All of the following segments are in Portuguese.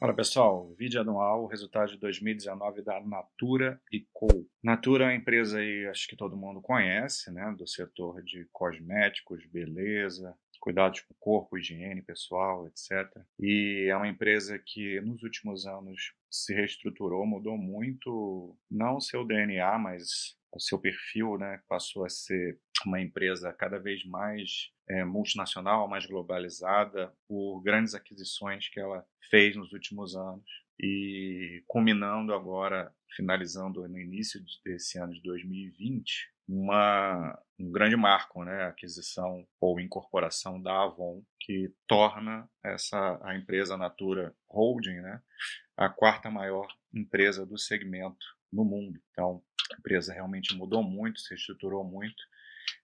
Fala pessoal, vídeo anual, resultado de 2019 da Natura e Co. Natura é uma empresa aí, acho que todo mundo conhece, né, do setor de cosméticos, beleza, cuidados com o corpo, higiene pessoal, etc. E é uma empresa que nos últimos anos se reestruturou, mudou muito, não o seu DNA, mas o seu perfil, né, passou a ser uma empresa cada vez mais é, multinacional, mais globalizada, por grandes aquisições que ela fez nos últimos anos e culminando agora, finalizando no início desse ano de 2020, uma, um grande marco, né, a aquisição ou incorporação da Avon, que torna essa a empresa Natura Holding, né, a quarta maior empresa do segmento no mundo. Então, a empresa realmente mudou muito, se estruturou muito.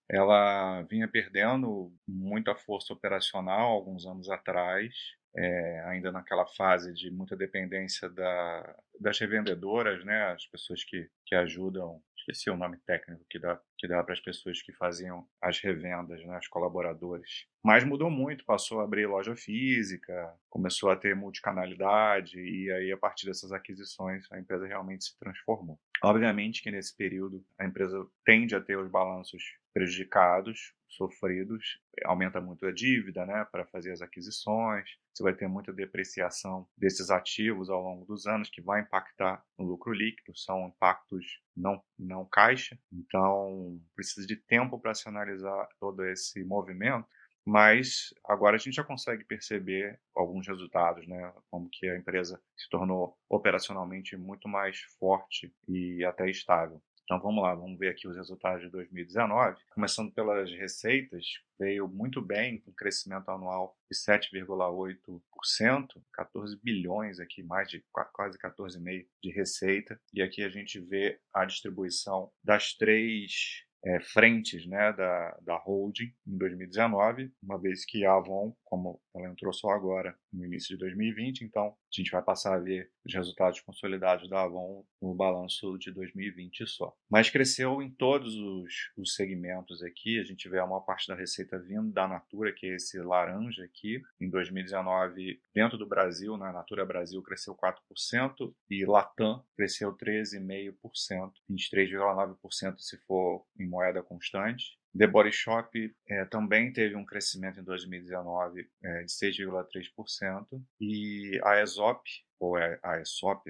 Ela vinha perdendo muita força operacional alguns anos atrás, é, ainda naquela fase de muita dependência da, das revendedoras, né, as pessoas que, que ajudam esqueci o nome técnico que dá, que dá para as pessoas que faziam as revendas, né, os colaboradores. Mas mudou muito, passou a abrir loja física, começou a ter multicanalidade, e aí a partir dessas aquisições a empresa realmente se transformou. Obviamente que nesse período a empresa tende a ter os balanços prejudicados, sofridos, aumenta muito a dívida né, para fazer as aquisições, você vai ter muita depreciação desses ativos ao longo dos anos, que vai impactar no lucro líquido, são impactos não, não caixa, então precisa de tempo para se analisar todo esse movimento, mas agora a gente já consegue perceber alguns resultados, né? Como que a empresa se tornou operacionalmente muito mais forte e até estável. Então vamos lá, vamos ver aqui os resultados de 2019. Começando pelas receitas, veio muito bem, com crescimento anual de 7,8%, 14 bilhões aqui, mais de quase 14,5 de receita. E aqui a gente vê a distribuição das três é, frentes né, da, da holding em 2019, uma vez que a Avon, como ela entrou só agora no início de 2020, então a gente vai passar a ver os resultados consolidados da Avon no balanço de 2020 só. Mas cresceu em todos os, os segmentos aqui, a gente vê a maior parte da receita vindo da Natura, que é esse laranja aqui. Em 2019, dentro do Brasil, na Natura Brasil cresceu 4% e Latam cresceu 13,5%, 23,9% se for em moeda constante. The Body Shop é, também teve um crescimento em 2019 é, de 6,3% e a Aesop, ou é a Aesop,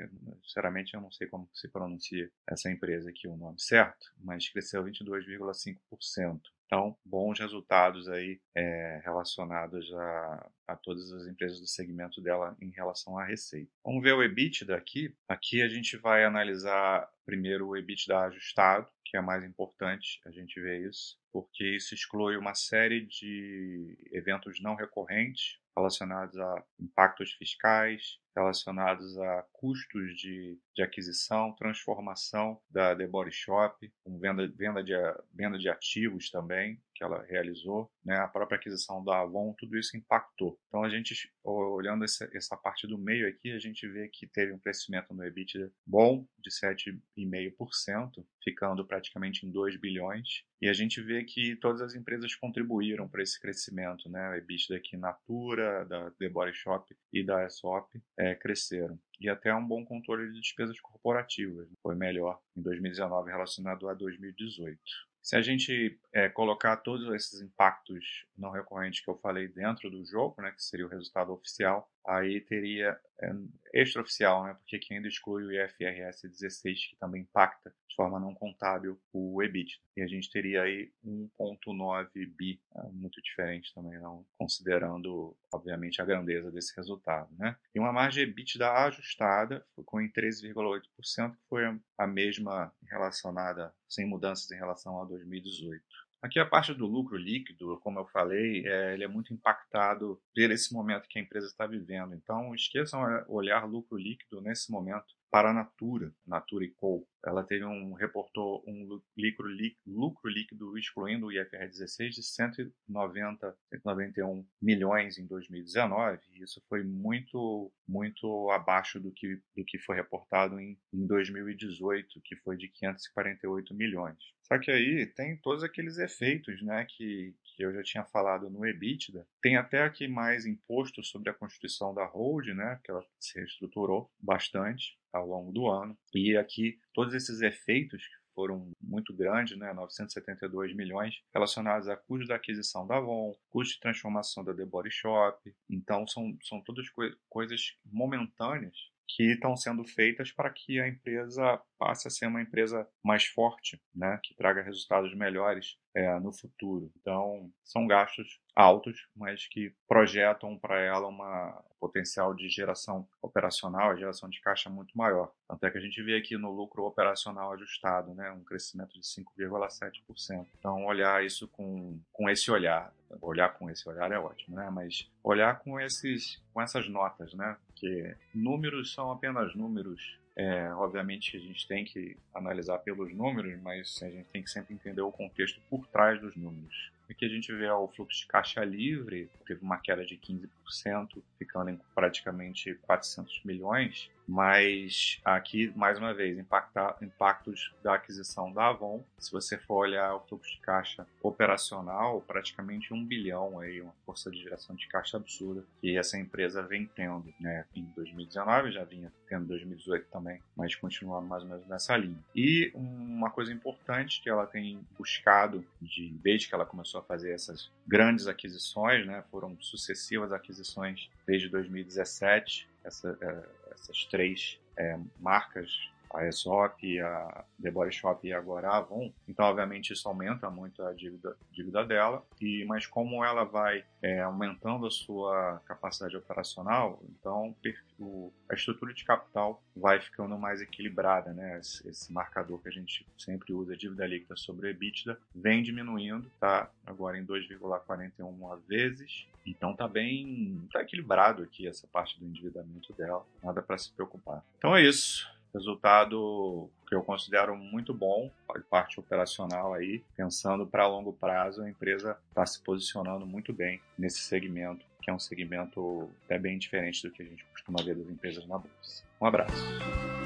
sinceramente eu não sei como se pronuncia essa empresa aqui, o nome certo, mas cresceu 22,5%. Então, bons resultados aí é, relacionados a, a todas as empresas do segmento dela em relação à receita. Vamos ver o EBITDA aqui. Aqui a gente vai analisar primeiro o EBITDA ajustado, que é mais importante a gente ver isso, porque isso exclui uma série de eventos não recorrentes relacionados a impactos fiscais, relacionados a custos de, de aquisição, transformação da The Body Shop, venda, venda, de, venda de ativos também, que ela realizou, né, a própria aquisição da Avon, tudo isso impactou. Então, a gente, olhando essa, essa parte do meio aqui, a gente vê que teve um crescimento no EBITDA bom, de 7,5%, ficando praticamente em 2 bilhões. E a gente vê que todas as empresas contribuíram para esse crescimento, né? O EBITDA aqui Natura, da The Body Shop e da Aesop é, cresceram. E até um bom controle de despesas corporativas. Né? Foi melhor em 2019 relacionado a 2018. Se a gente é, colocar todos esses impactos não recorrentes que eu falei dentro do jogo, né, que seria o resultado oficial, aí teria é, extraoficial, né, porque aqui ainda exclui o IFRS 16, que também impacta de forma não contábil o EBIT. E a gente teria aí 1.9 bi, é, muito diferente também, não considerando, obviamente, a grandeza desse resultado. Né? E uma margem EBITDA ajustada, ficou em 13,8%, que foi a mesma relacionada, sem mudanças em relação a 2018. Aqui a parte do lucro líquido, como eu falei, é, ele é muito impactado por esse momento que a empresa está vivendo. Então, esqueçam olhar lucro líquido nesse momento para a Natura, Natura e Co. Ela teve um reportou um lucro, lucro líquido excluindo o IFR 16 de 190, 191 milhões em 2019. E isso foi muito muito abaixo do que do que foi reportado em, em 2018, que foi de 548 milhões. Só que aí tem todos aqueles efeitos, né, que, que eu já tinha falado no EBITDA. Tem até aqui mais imposto sobre a constituição da hold, né, que ela se reestruturou bastante ao longo do ano. E aqui todos esses efeitos foram muito grandes, né, 972 milhões, relacionados a custos da aquisição da Avon, custo de transformação da The Body Shop. Então, são, são todas co coisas momentâneas que estão sendo feitas para que a empresa passe a ser uma empresa mais forte, né, que traga resultados melhores é, no futuro. Então, são gastos altos, mas que projetam para ela uma potencial de geração operacional, geração de caixa muito maior. Tanto é que a gente vê aqui no lucro operacional ajustado, né, um crescimento de 5,7%. Então, olhar isso com, com esse olhar, olhar com esse olhar é ótimo, né, mas olhar com esses com essas notas, né, que números são apenas números é, obviamente a gente tem que analisar pelos números, mas a gente tem que sempre entender o contexto por trás dos números. Aqui a gente vê ó, o fluxo de caixa livre, teve uma queda de 15%, ficando em praticamente 400 milhões, mas aqui, mais uma vez, impacta, impactos da aquisição da Avon. Se você for olhar o fluxo de caixa operacional, praticamente um bilhão, aí, uma força de geração de caixa absurda que essa empresa vem tendo né, em 2019, já vinha tendo em 2018 também, mas continuando mais ou menos nessa linha. E uma coisa importante que ela tem buscado de, desde que ela começou a fazer essas grandes aquisições, né, foram sucessivas aquisições desde 2017, essa, é, essas três é, marcas a Aesop, a The Body Shop e agora a Avon. Então, obviamente, isso aumenta muito a dívida, dívida dela. E mas como ela vai é, aumentando a sua capacidade operacional, então o, a estrutura de capital vai ficando mais equilibrada, né? Esse, esse, marcador que a gente sempre usa, dívida líquida sobre EBITDA, vem diminuindo, tá? Agora em 2,41 vezes. Então tá bem, tá equilibrado aqui essa parte do endividamento dela, nada para se preocupar. Então é isso. Resultado que eu considero muito bom, parte operacional aí, pensando para longo prazo, a empresa está se posicionando muito bem nesse segmento, que é um segmento até bem diferente do que a gente costuma ver das empresas na bolsa. Um abraço.